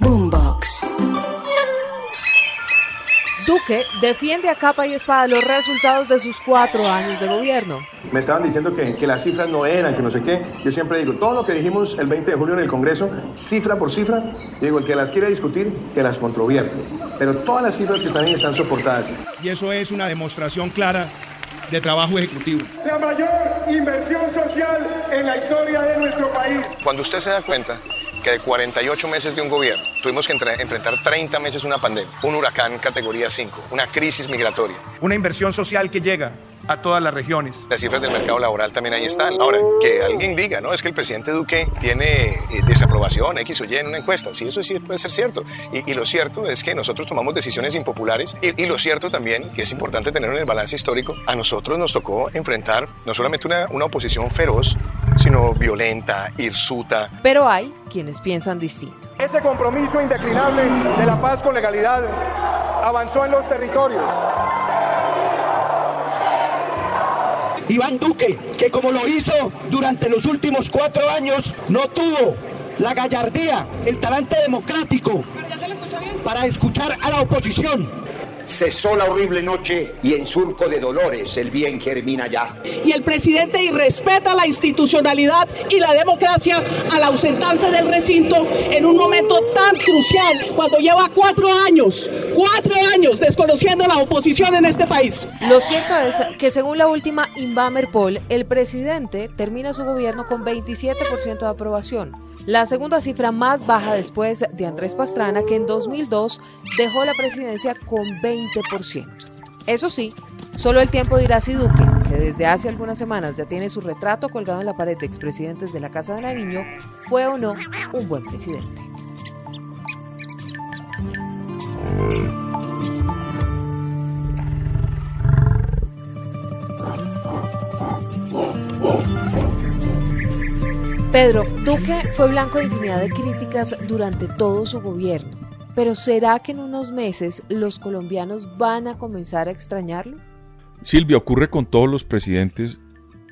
Boombox. Duque defiende a capa y espada los resultados de sus cuatro años de gobierno. Me estaban diciendo que, que, las cifras no eran, que no sé qué. Yo siempre digo, todo lo que dijimos el 20 de julio en el Congreso, cifra por cifra, digo, el que las quiere discutir, que las controvierte. Pero todas las cifras que están ahí están soportadas. Y eso es una demostración clara de trabajo ejecutivo. La mayor inversión social en la historia de nuestro país. Cuando usted se da cuenta de 48 meses de un gobierno tuvimos que enfrentar 30 meses una pandemia, un huracán categoría 5, una crisis migratoria. Una inversión social que llega a todas las regiones. Las cifras del mercado laboral también ahí están. Ahora, que alguien diga, no, es que el presidente Duque tiene eh, desaprobación X o Y en una encuesta. Sí, eso sí puede ser cierto. Y, y lo cierto es que nosotros tomamos decisiones impopulares y, y, lo cierto también, que es importante tener en el balance histórico, a nosotros nos tocó enfrentar no solamente una, una oposición feroz, sino violenta, hirsuta. Pero hay quienes piensan distinto. Ese compromiso indeclinable de la paz con legalidad avanzó en los territorios. Iván Duque, que como lo hizo durante los últimos cuatro años, no tuvo la gallardía, el talante democrático para escuchar a la oposición. Cesó la horrible noche y en surco de dolores el bien germina ya. Y el presidente irrespeta la institucionalidad y la democracia al ausentarse del recinto en un momento tan crucial cuando lleva cuatro años, cuatro años desconociendo la oposición en este país. Lo cierto es que según la última Inbamer Poll, el presidente termina su gobierno con 27% de aprobación. La segunda cifra más baja después de Andrés Pastrana, que en 2002 dejó la presidencia con 20%. Eso sí, solo el tiempo dirá si Duque, que desde hace algunas semanas ya tiene su retrato colgado en la pared de expresidentes de la Casa de Nariño, fue o no un buen presidente. Pedro, Duque fue blanco de infinidad de críticas durante todo su gobierno, pero ¿será que en unos meses los colombianos van a comenzar a extrañarlo? Silvia, ocurre con todos los presidentes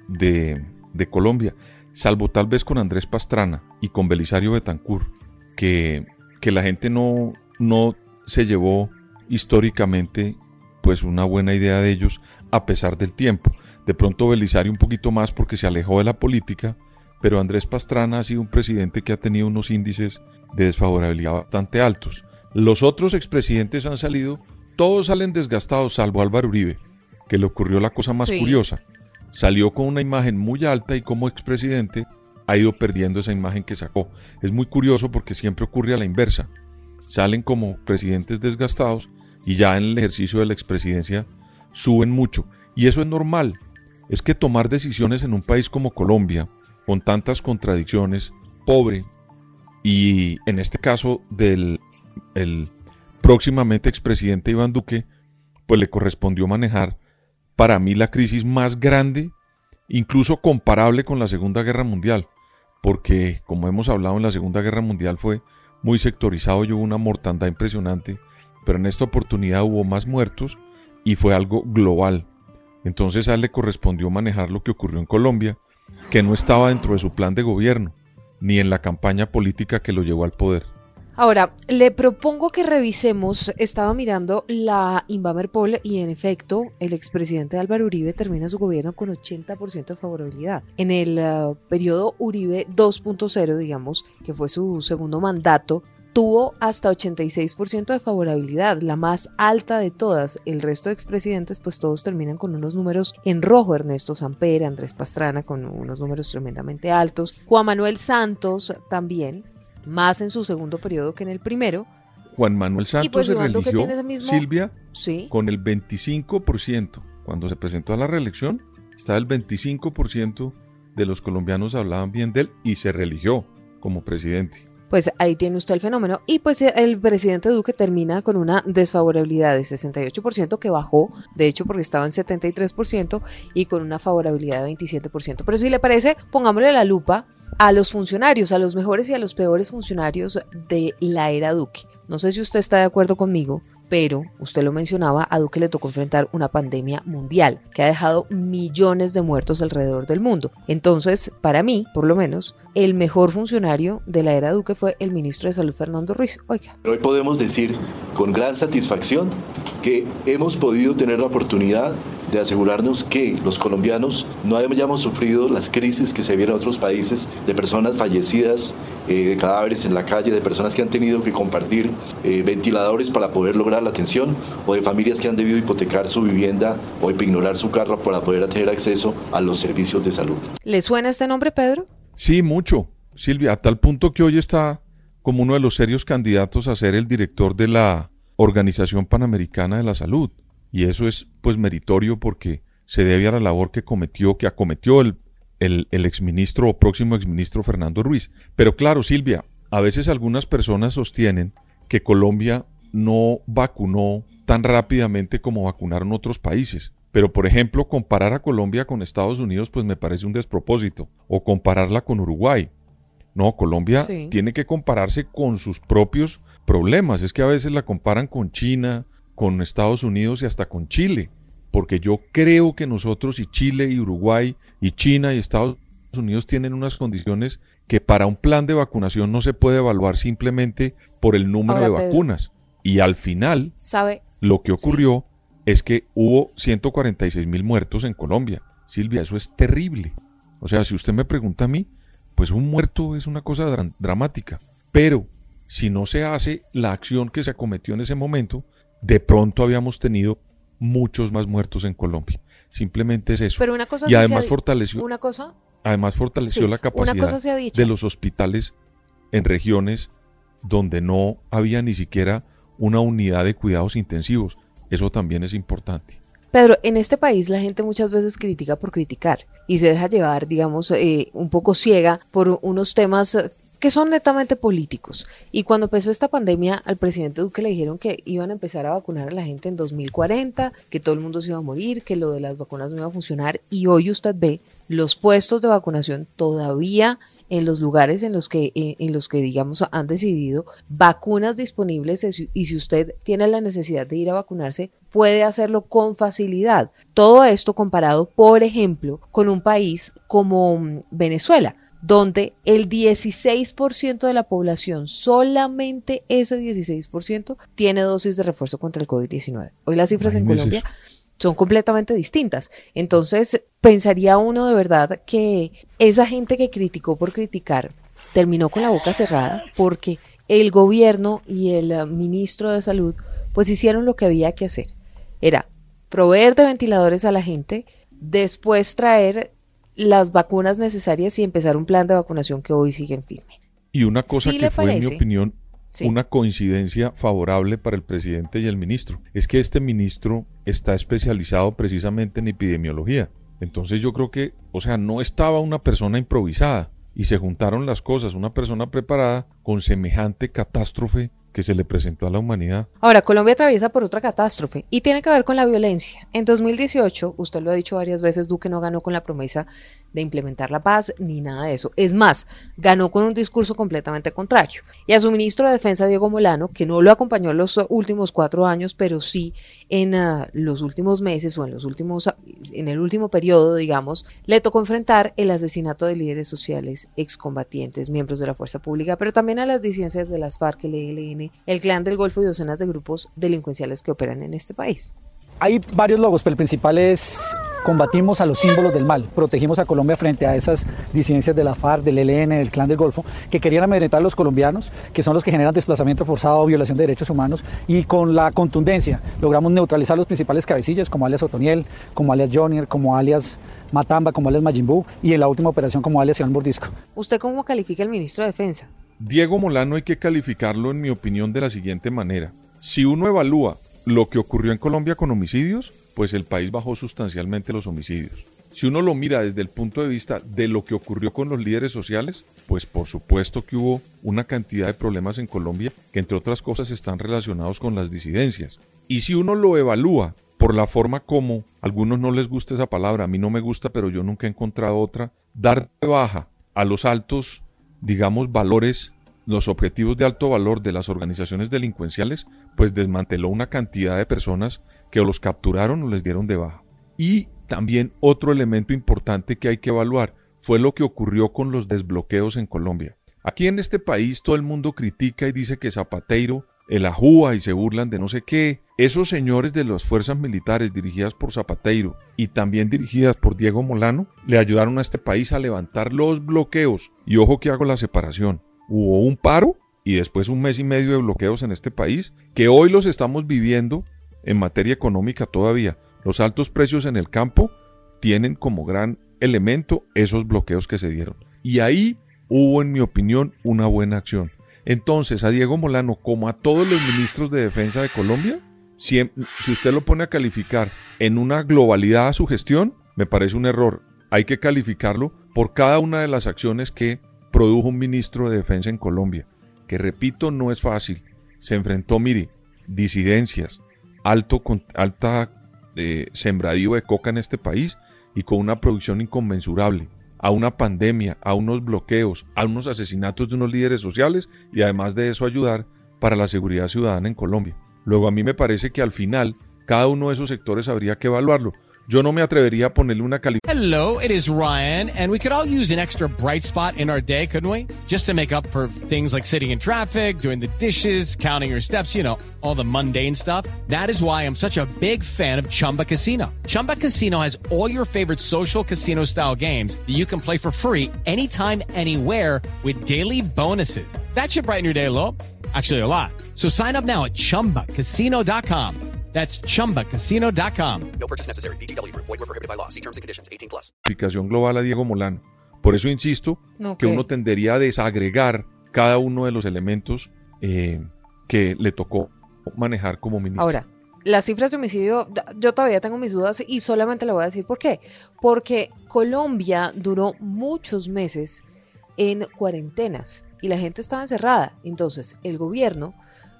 de, de Colombia, salvo tal vez con Andrés Pastrana y con Belisario Betancourt, que, que la gente no, no se llevó históricamente pues una buena idea de ellos a pesar del tiempo. De pronto Belisario un poquito más porque se alejó de la política, pero Andrés Pastrana ha sido un presidente que ha tenido unos índices de desfavorabilidad bastante altos. Los otros expresidentes han salido, todos salen desgastados, salvo Álvaro Uribe, que le ocurrió la cosa más sí. curiosa. Salió con una imagen muy alta y como expresidente ha ido perdiendo esa imagen que sacó. Es muy curioso porque siempre ocurre a la inversa. Salen como presidentes desgastados y ya en el ejercicio de la expresidencia suben mucho. Y eso es normal. Es que tomar decisiones en un país como Colombia, con tantas contradicciones, pobre, y en este caso del el próximamente expresidente Iván Duque, pues le correspondió manejar para mí la crisis más grande, incluso comparable con la Segunda Guerra Mundial, porque como hemos hablado en la Segunda Guerra Mundial fue muy sectorizado y hubo una mortandad impresionante, pero en esta oportunidad hubo más muertos y fue algo global. Entonces a él le correspondió manejar lo que ocurrió en Colombia, que no estaba dentro de su plan de gobierno, ni en la campaña política que lo llevó al poder. Ahora, le propongo que revisemos, estaba mirando la Inbamer Poll y en efecto el expresidente Álvaro Uribe termina su gobierno con 80% de favorabilidad. En el uh, periodo Uribe 2.0, digamos, que fue su segundo mandato, tuvo hasta 86% de favorabilidad, la más alta de todas. El resto de expresidentes, pues todos terminan con unos números en rojo. Ernesto Samper, Andrés Pastrana con unos números tremendamente altos. Juan Manuel Santos también, más en su segundo periodo que en el primero. Juan Manuel Santos pues, se religió, mismo... Silvia, ¿Sí? con el 25%. Cuando se presentó a la reelección, estaba el 25% de los colombianos hablaban bien de él y se religió como presidente. pues ahí tiene usted el fenómeno. Y pues el presidente Duque termina con una desfavorabilidad de 68% que bajó, de hecho porque estaba en 73% y con una favorabilidad de 27%. Pero si le parece, pongámosle la lupa a los funcionarios, a los mejores y a los peores funcionarios de la era Duque. No sé si usted está de acuerdo conmigo, pero usted lo mencionaba, a Duque le tocó enfrentar una pandemia mundial que ha dejado millones de muertos alrededor del mundo. Entonces, para mí, por lo menos, el mejor funcionario de la era Duque fue el ministro de Salud Fernando Ruiz. Oiga. Hoy podemos decir con gran satisfacción que hemos podido tener la oportunidad de asegurarnos que los colombianos no hayamos sufrido las crisis que se vieron en otros países de personas fallecidas, eh, de cadáveres en la calle, de personas que han tenido que compartir eh, ventiladores para poder lograr la atención o de familias que han debido hipotecar su vivienda o ignorar su carro para poder tener acceso a los servicios de salud. ¿Le suena este nombre, Pedro? Sí, mucho, Silvia, a tal punto que hoy está como uno de los serios candidatos a ser el director de la Organización Panamericana de la Salud. Y eso es pues meritorio porque se debe a la labor que cometió, que acometió el, el, el exministro o próximo exministro Fernando Ruiz. Pero claro, Silvia, a veces algunas personas sostienen que Colombia no vacunó tan rápidamente como vacunaron otros países. Pero, por ejemplo, comparar a Colombia con Estados Unidos, pues me parece un despropósito. O compararla con Uruguay. No, Colombia tiene que compararse con sus propios problemas. Es que a veces la comparan con China, con Estados Unidos y hasta con Chile, porque yo creo que nosotros y Chile y Uruguay y China y Estados Unidos tienen unas condiciones que para un plan de vacunación no se puede evaluar simplemente por el número de vacunas. Y al final, ¿sabe? Lo que ocurrió es que hubo 146 mil muertos en Colombia. Silvia, eso es terrible. O sea, si usted me pregunta a mí, pues un muerto es una cosa dramática. Pero si no se hace la acción que se acometió en ese momento, de pronto habíamos tenido muchos más muertos en Colombia. Simplemente es eso. Pero una cosa y además fortaleció una cosa además fortaleció la capacidad de los hospitales en regiones donde no había ni siquiera una unidad de cuidados intensivos. Eso también es importante. Pedro, en este país la gente muchas veces critica por criticar y se deja llevar, digamos, eh, un poco ciega por unos temas que son netamente políticos. Y cuando empezó esta pandemia, al presidente Duque le dijeron que iban a empezar a vacunar a la gente en 2040, que todo el mundo se iba a morir, que lo de las vacunas no iba a funcionar. Y hoy usted ve los puestos de vacunación todavía en los lugares en los que eh, en los que digamos han decidido vacunas disponibles y si usted tiene la necesidad de ir a vacunarse puede hacerlo con facilidad. Todo esto comparado, por ejemplo, con un país como mm, Venezuela, donde el 16% de la población, solamente ese 16%, tiene dosis de refuerzo contra el COVID-19. Hoy las cifras en Colombia son completamente distintas. Entonces, pensaría uno de verdad que esa gente que criticó por criticar terminó con la boca cerrada porque el gobierno y el ministro de salud pues hicieron lo que había que hacer. Era proveer de ventiladores a la gente, después traer las vacunas necesarias y empezar un plan de vacunación que hoy sigue en firme. Y una cosa que fue, en mi opinión, una coincidencia favorable para el presidente y el ministro, es que este ministro está especializado precisamente en epidemiología. Entonces yo creo que, o sea, no estaba una persona improvisada y se juntaron las cosas, una persona preparada con semejante catástrofe que se le presentó a la humanidad. Ahora, Colombia atraviesa por otra catástrofe y tiene que ver con la violencia. En 2018, usted lo ha dicho varias veces, Duque no ganó con la promesa de implementar la paz ni nada de eso. Es más, ganó con un discurso completamente contrario. Y a su ministro de Defensa, Diego Molano, que no lo acompañó en los últimos cuatro años, pero sí en ah, los últimos meses o en los últimos, en el último periodo, digamos, le tocó enfrentar el asesinato de líderes sociales excombatientes, miembros de la fuerza pública, pero también a las disidencias de las FARC, el ELN, el Clan del Golfo y docenas de grupos delincuenciales que operan en este país. Hay varios logos, pero el principal es combatimos a los símbolos del mal, protegimos a Colombia frente a esas disidencias de la FARC, del ELN, del Clan del Golfo, que querían amedrentar a los colombianos, que son los que generan desplazamiento forzado, violación de derechos humanos, y con la contundencia logramos neutralizar los principales cabecillas, como alias Otoniel, como alias Jonier, como alias Matamba, como alias Majimbu, y en la última operación como alias Iván Bordisco. ¿Usted cómo califica al ministro de Defensa? Diego Molano hay que calificarlo, en mi opinión, de la siguiente manera. Si uno evalúa lo que ocurrió en Colombia con homicidios, pues el país bajó sustancialmente los homicidios. si uno lo mira desde el punto de vista de lo que ocurrió con los líderes sociales, pues por supuesto que hubo una cantidad de problemas en Colombia que entre otras cosas están relacionados con las disidencias. Y si uno lo evalúa por la forma como, a algunos no les gusta esa palabra, a mí no me gusta, pero yo nunca he encontrado otra, dar de baja a los altos, digamos, valores, los objetivos de alto valor de las organizaciones delincuenciales, pues desmanteló una cantidad de personas que o los capturaron o les dieron de baja. Y también otro elemento importante que hay que evaluar fue lo que ocurrió con los desbloqueos en Colombia. Aquí en este país todo el mundo critica y dice que Zapateiro, el ajúa y se burlan de no sé qué. Esos señores de las fuerzas militares dirigidas por Zapateiro y también dirigidas por Diego Molano le ayudaron a este país a levantar los bloqueos. Y ojo que hago la separación. Hubo un paro y después un mes y medio de bloqueos en este país que hoy los estamos viviendo en materia económica todavía. Los altos precios en el campo tienen como gran elemento esos bloqueos que se dieron. Y ahí hubo, en mi opinión, una buena acción. Entonces, a Diego Molano, como a todos los ministros de defensa de Colombia, si, usted lo pone a calificar en una globalidad a su gestión, me parece un error. Hay que calificarlo por cada una de las acciones que produjo un ministro de defensa en Colombia, que repito, no es fácil. Se enfrentó, mire, disidencias, alto, alta de sembradío de coca en este país y con una producción inconmensurable, a una pandemia, a unos bloqueos, a unos asesinatos de unos líderes sociales y además de eso ayudar para la seguridad ciudadana en Colombia. Luego a mí me parece que al final cada uno de esos sectores habría que evaluarlo. Yo no me atrevería a ponerle una calificación. Hello, it is Ryan, and we could all use an extra bright spot in our day, couldn't we? Just to make up for things like sitting in traffic, doing the dishes, counting your steps, you know, all the mundane stuff. That is why I'm such a big fan of Chumba Casino. Chumba Casino has all your favorite social casino style games that you can play for free anytime, anywhere with daily bonuses. That should brighten your day a little. Actually, a lot. So sign up now at chumbacasino.com. That's chumbacasino.com. No purchase necessary. BGW. Void were prohibited by law. See terms and conditions 18 plus. Calificación global a Diego Molano. Por eso insisto que uno tendería a desagregar cada uno de los elementos eh, que le tocó manejar como ministro. Ahora, las cifras de homicidio, yo todavía tengo mis dudas y solamente le voy a decir por qué. Porque Colombia duró muchos meses en cuarentenas y la gente estaba encerrada. Entonces, el gobierno,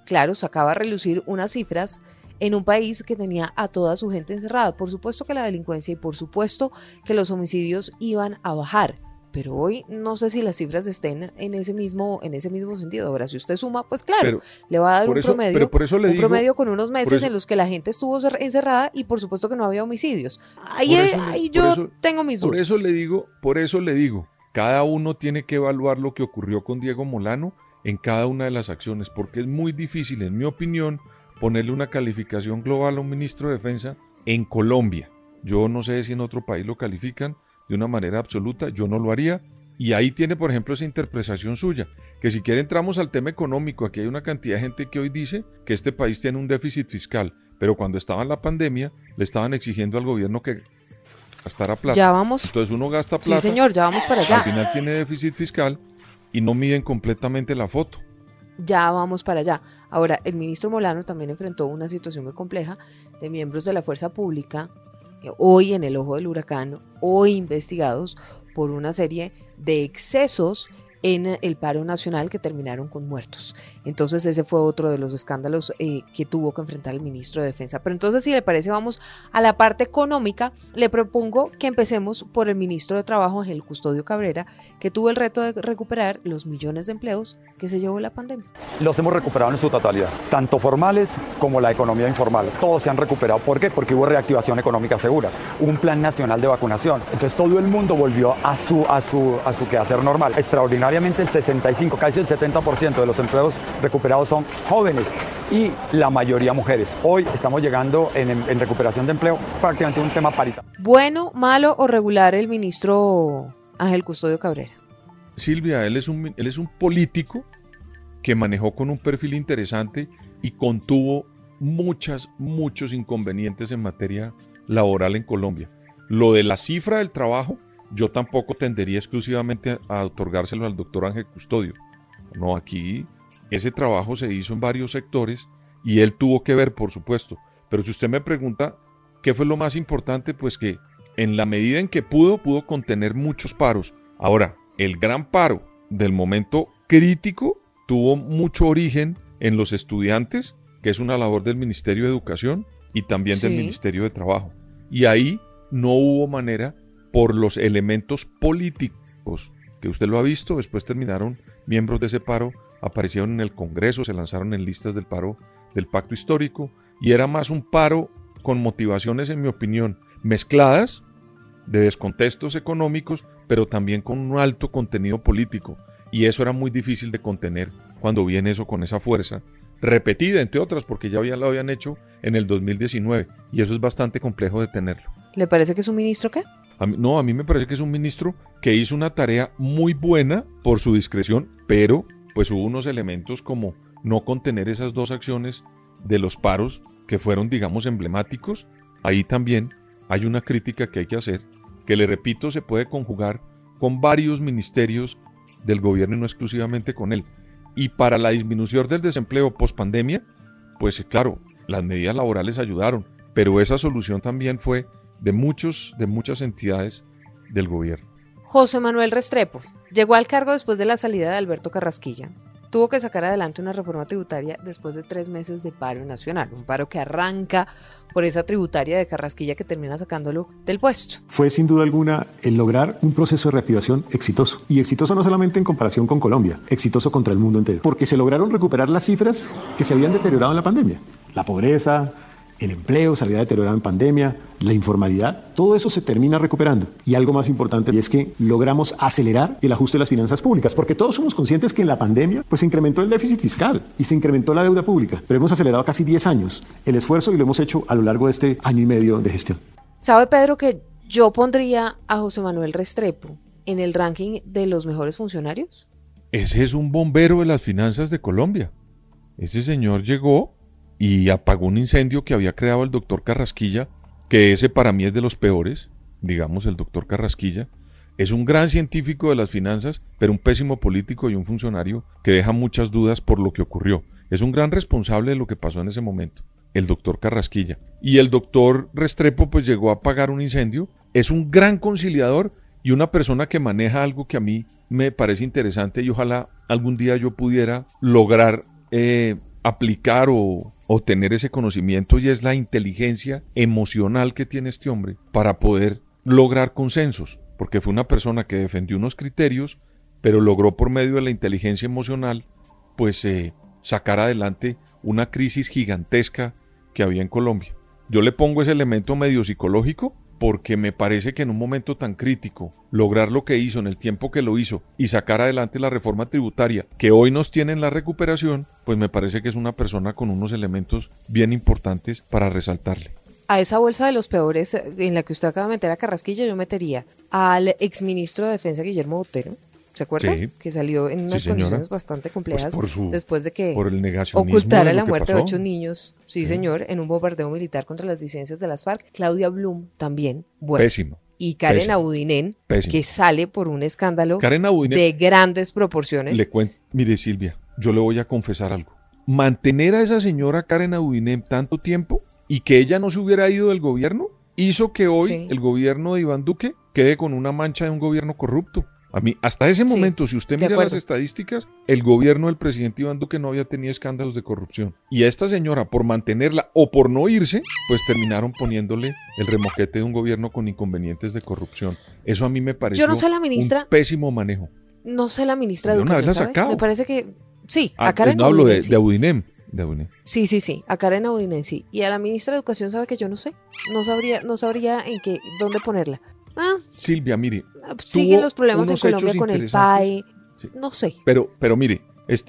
claro, sacaba a relucir unas cifras en un país que tenía a toda su gente encerrada. Por supuesto que la delincuencia y por supuesto que los homicidios iban a bajar. Pero hoy no sé si las cifras estén en ese mismo, en ese mismo sentido. Ahora, si usted suma, pues claro, le va a dar un promedio, un promedio con unos meses en los que la gente estuvo encerrada y por supuesto que no había homicidios. Ahí, ahí yo tengo mis dudas. Por eso le digo, por eso le digo, cada uno tiene que evaluar lo que ocurrió con Diego Molano en cada una de las acciones, porque es muy difícil, en mi opinión, ponerle una calificación global a un ministro de defensa en Colombia. Yo no sé si en otro país lo califican de una manera absoluta, yo no lo haría. Y ahí tiene, por ejemplo, esa interpretación suya, que si quiere entramos al tema económico, aquí hay una cantidad de gente que hoy dice que este país tiene un déficit fiscal, pero cuando estaba en la pandemia le estaban exigiendo al gobierno que gastara plata. Ya vamos. Entonces uno gasta plata. Sí, señor, ya vamos para allá. Al final tiene déficit fiscal y no miden completamente la foto ya vamos para allá. Ahora, el ministro Molano también enfrentó una situación muy compleja de miembros de la fuerza pública, eh, hoy en el ojo del huracán, hoy investigados por una serie de excesos en el paro nacional que terminaron con muertos. Entonces ese fue otro de los escándalos eh, que tuvo que enfrentar el ministro de Defensa. Pero entonces si le parece vamos a la parte económica, le propongo que empecemos por el ministro de Trabajo, Ángel Custodio Cabrera, que tuvo el reto de recuperar los millones de empleos que se llevó la pandemia. Los hemos recuperado en su totalidad, tanto formales como la economía informal. Todos se han recuperado. ¿Por qué? Porque hubo reactivación económica segura, un plan nacional de vacunación. Entonces todo el mundo volvió a su, a su, a su quehacer normal. Extraordinario el 65, casi el 70% de los empleos recuperados son jóvenes y la mayoría mujeres. Hoy estamos llegando en, recuperación de empleo prácticamente un tema parita. ¿Bueno, malo o regular el ministro Ángel Custodio Cabrera? Silvia, él es un, él es un político que manejó con un perfil interesante y contuvo muchas, muchos inconvenientes en materia laboral en Colombia. Lo de la cifra del trabajo yo tampoco tendería exclusivamente a otorgárselo al doctor Ángel Custodio. No, aquí ese trabajo se hizo en varios sectores y él tuvo que ver, por supuesto. Pero si usted me pregunta qué fue lo más importante, pues que en la medida en que pudo, pudo contener muchos paros. Ahora, el gran paro del momento crítico tuvo mucho origen en los estudiantes, que es una labor del Ministerio de Educación y también del. Ministerio de Trabajo. Y ahí no hubo manera por los elementos políticos que usted lo ha visto, después terminaron miembros de ese paro, aparecieron en el Congreso, se lanzaron en listas del paro del pacto histórico y era más un paro con motivaciones, en mi opinión, mezcladas de descontextos económicos, pero también con un alto contenido político. Y eso era muy difícil de contener cuando viene eso con esa fuerza, repetida entre otras, porque ya había, lo habían hecho en el 2019, y eso es bastante complejo de tenerlo. ¿Le parece que es un ministro qué? No, a mí me parece que es un ministro que hizo una tarea muy buena por su discreción, pero pues hubo unos elementos como no contener esas dos acciones de los paros que fueron, digamos, emblemáticos. Ahí también hay una crítica que hay que hacer, que le repito, se puede conjugar con varios ministerios del gobierno y no exclusivamente con él. Y para la disminución del desempleo post pandemia, pues claro, las medidas laborales ayudaron, pero esa solución también fue de muchos, de muchas entidades del gobierno. José Manuel Restrepo llegó al cargo después de la salida de Alberto Carrasquilla. Tuvo que sacar adelante una reforma tributaria después de tres meses de paro nacional, un paro que arranca por esa tributaria de Carrasquilla que termina sacándolo del puesto. fue sin duda alguna el lograr un proceso de reactivación exitoso. Y exitoso no solamente en comparación con Colombia, exitoso contra el mundo entero. Porque se lograron recuperar las cifras que se habían deteriorado en la pandemia. La pobreza, el empleo se había deteriorado en pandemia, la informalidad, todo eso se termina recuperando. Y algo más importante y es que logramos acelerar el ajuste de las finanzas públicas, porque todos somos conscientes que en la pandemia pues se incrementó el déficit fiscal y se incrementó la deuda pública, pero hemos acelerado casi 10 años el esfuerzo y lo hemos hecho a lo largo de este año y medio de gestión. ¿Sabe, Pedro, que yo pondría a José Manuel Restrepo en el ranking de los mejores funcionarios? Ese es un bombero de las finanzas de Colombia. Ese señor llegó y apagó un incendio que había creado el doctor Carrasquilla, que ese para mí es de los peores, digamos, el doctor Carrasquilla. Es un gran científico de las finanzas, pero un pésimo político y un funcionario que deja muchas dudas por lo que ocurrió. Es un gran responsable de lo que pasó en ese momento, el doctor Carrasquilla. Y el doctor Restrepo pues llegó a apagar un incendio. Es un gran conciliador y una persona que maneja algo que a mí me parece interesante y ojalá algún día yo pudiera lograr eh, aplicar o, o tener ese conocimiento y es la inteligencia emocional que tiene este hombre para poder lograr consensos, porque fue una persona que defendió unos criterios, pero logró por medio de la inteligencia emocional, pues eh, sacar adelante una crisis gigantesca que había en Colombia. Yo le pongo ese elemento medio psicológico porque me parece que en un momento tan crítico, lograr lo que hizo en el tiempo que lo hizo y sacar adelante la reforma tributaria que hoy nos tiene en la recuperación, pues me parece que es una persona con unos elementos bien importantes para resaltarle. A esa bolsa de los peores eh, en la que usted acaba de meter a Carrasquilla, yo metería al exministro de Defensa Guillermo Botero. ¿Se acuerda? Sí. Que salió en unas condiciones bastante complejas por su- después de que por el ocultara de la muerte de ocho niños, sí, Sí. señor, en un bombardeo militar contra las disidencias de las FARC. Claudia Blum también, bueno. Pésimo. Y Karen Pésimo. Audinen, Pésimo. que sale por un escándalo Karen Audinen- de grandes proporciones. Le cuento, mire Silvia, yo le voy a confesar algo. Mantener a esa señora Karen Audinem tanto tiempo y que ella no se hubiera ido del gobierno hizo que hoy el gobierno de Iván Duque quede con una mancha de un gobierno corrupto. A mí, hasta ese Sí, momento, si usted mira las estadísticas, el gobierno del presidente Iván Duque no había tenido escándalos de corrupción. Y a esta señora, por mantenerla o por no irse, pues terminaron poniéndole el remoquete de un gobierno con inconvenientes de corrupción. Eso a mí me pareció Yo no sé un pésimo manejo. No sé la ministra de De una vez Educación, la. Me parece que sí, Ah, a Karen no hablo de, de Audinem. De Audinem. Sí, sí, sí, a Karen Audinen sí. Y a la ministra de Educación sabe que yo no sé. No sabría, no sabría en qué, dónde ponerla. Ah, Silvia, mire. siguen tuvo los problemas en Colombia con el. PAE. No sé. Pero, pero mire,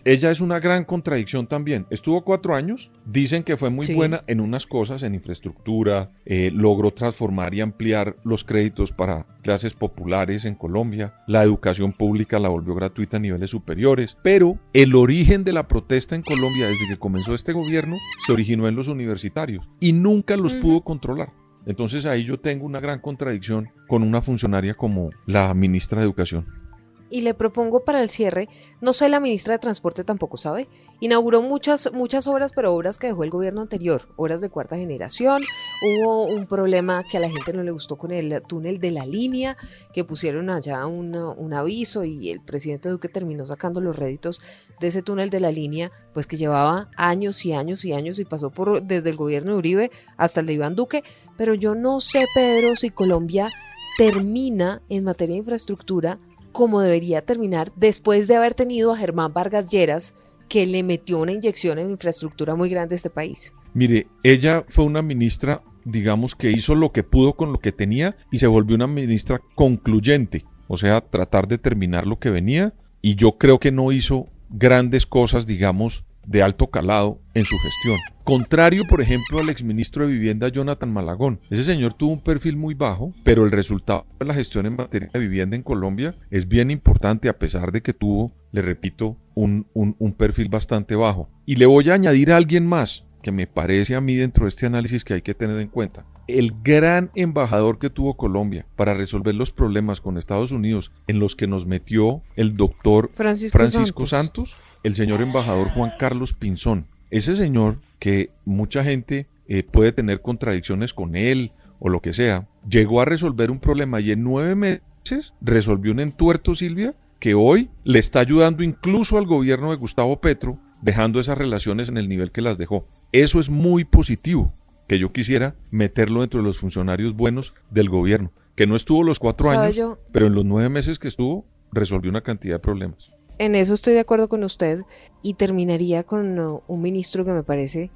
ella es una gran contradicción también. Estuvo cuatro años, dicen que fue muy Sí. buena en unas cosas, en infraestructura, eh, logró transformar y ampliar los créditos para clases populares en Colombia, la educación pública la volvió gratuita a niveles superiores, pero el origen de la protesta en Colombia desde que comenzó este gobierno se originó en los universitarios y nunca los pudo controlar. Entonces ahí yo tengo una gran contradicción con una funcionaria como la ministra de Educación. Y le propongo para el cierre, no sé, la ministra de Transporte tampoco sabe, inauguró muchas, muchas obras, pero obras que dejó el gobierno anterior, obras de cuarta generación, hubo un problema que a la gente no le gustó con el túnel de la línea, que pusieron allá un aviso y el presidente Duque terminó sacando los réditos de ese túnel de la línea, pues que llevaba años y años y años y pasó por desde el gobierno de Uribe hasta el de Iván Duque, pero yo no sé, Pedro, si Colombia termina en materia de infraestructura como debería terminar después de haber tenido a Germán Vargas Lleras, que le metió una inyección en infraestructura muy grande a este país. Mire, ella fue una ministra, digamos, que hizo lo que pudo con lo que tenía y se volvió una ministra concluyente, o sea, tratar de terminar lo que venía y yo creo que no hizo grandes cosas, digamos, de alto calado en su gestión. Contrario, por ejemplo, al exministro de Vivienda Jonathan Malagón. Ese señor tuvo un perfil muy bajo, pero el resultado de la gestión en materia de vivienda en Colombia es bien importante a pesar de que tuvo, le repito, un, un, un perfil bastante bajo. Y le voy a añadir a alguien más que me parece a mí dentro de este análisis que hay que tener en cuenta. El gran embajador que tuvo Colombia para resolver los problemas con Estados Unidos en los que nos metió el doctor Francisco, Francisco Santos. Santos, el señor embajador Juan Carlos Pinzón. Ese señor que mucha gente eh, puede tener contradicciones con él o lo que sea, llegó a resolver un problema y en nueve meses resolvió un entuerto, Silvia, que hoy le está ayudando incluso al gobierno de Gustavo Petro, dejando esas relaciones en el nivel que las dejó. Eso es muy positivo, que yo quisiera meterlo dentro de los funcionarios buenos del gobierno, que no estuvo los cuatro ¿Sabe años, yo? pero en los nueve meses que estuvo resolvió una cantidad de problemas. En eso estoy de acuerdo con usted y terminaría con un ministro que me parece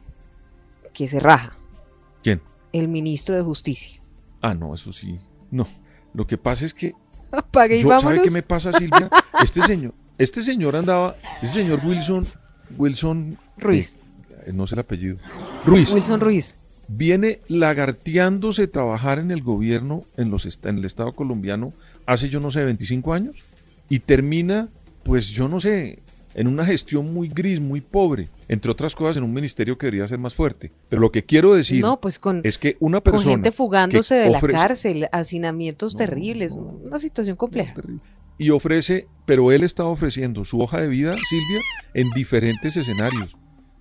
que se raja, ¿Quién? el ministro de Justicia. Ah, no, eso sí. No. Lo que pasa es que Apague y Yo, ¿Sabe qué me pasa, Silvia? Este señor, este señor andaba, este señor Wilson, Wilson Ruiz. eh, no sé el apellido. Ruiz. Wilson Ruiz. Viene lagarteándose trabajar en el gobierno en los en el Estado colombiano hace yo no sé 25 años y termina pues yo no sé en una gestión muy gris, muy pobre, entre otras cosas en un ministerio que debería ser más fuerte. Pero lo que quiero decir No, pues con, es que una con persona gente fugándose de la cárcel, hacinamientos terribles, una situación compleja. y ofrece, pero él está ofreciendo su hoja de vida, Silvia, en diferentes escenarios.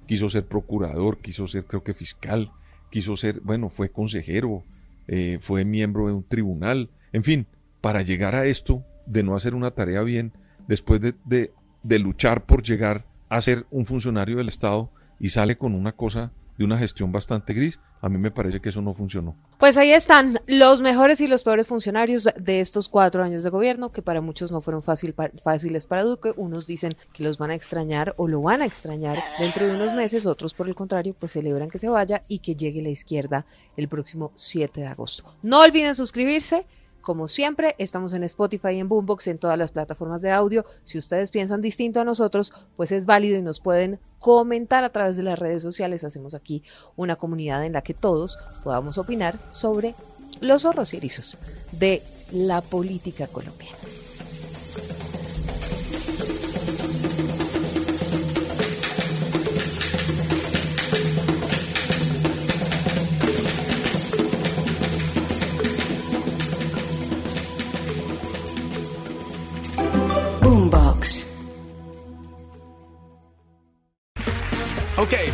Quiso ser procurador, quiso ser, creo que fiscal, quiso ser, bueno, fue consejero, eh, fue miembro de un tribunal, en fin, para llegar a esto, de no hacer una tarea bien, después de, de- de luchar por llegar a ser un funcionario del Estado y sale con una cosa de una gestión bastante gris, a mí me parece que eso no funcionó. Pues ahí están los mejores y los peores funcionarios de estos cuatro años de gobierno, que para muchos no fueron fáciles para Duque. Unos dicen que los van a extrañar o lo van a extrañar dentro de unos meses, otros por el contrario, pues celebran que se vaya y que llegue la izquierda el próximo 7 de agosto. No olviden suscribirse. Como siempre, estamos en Spotify en Boombox, en todas las plataformas de audio. Si ustedes piensan distinto a nosotros, pues es válido y nos pueden comentar a través de las redes sociales. Hacemos aquí una comunidad en la que todos podamos opinar sobre los zorros y erizos de la política colombiana.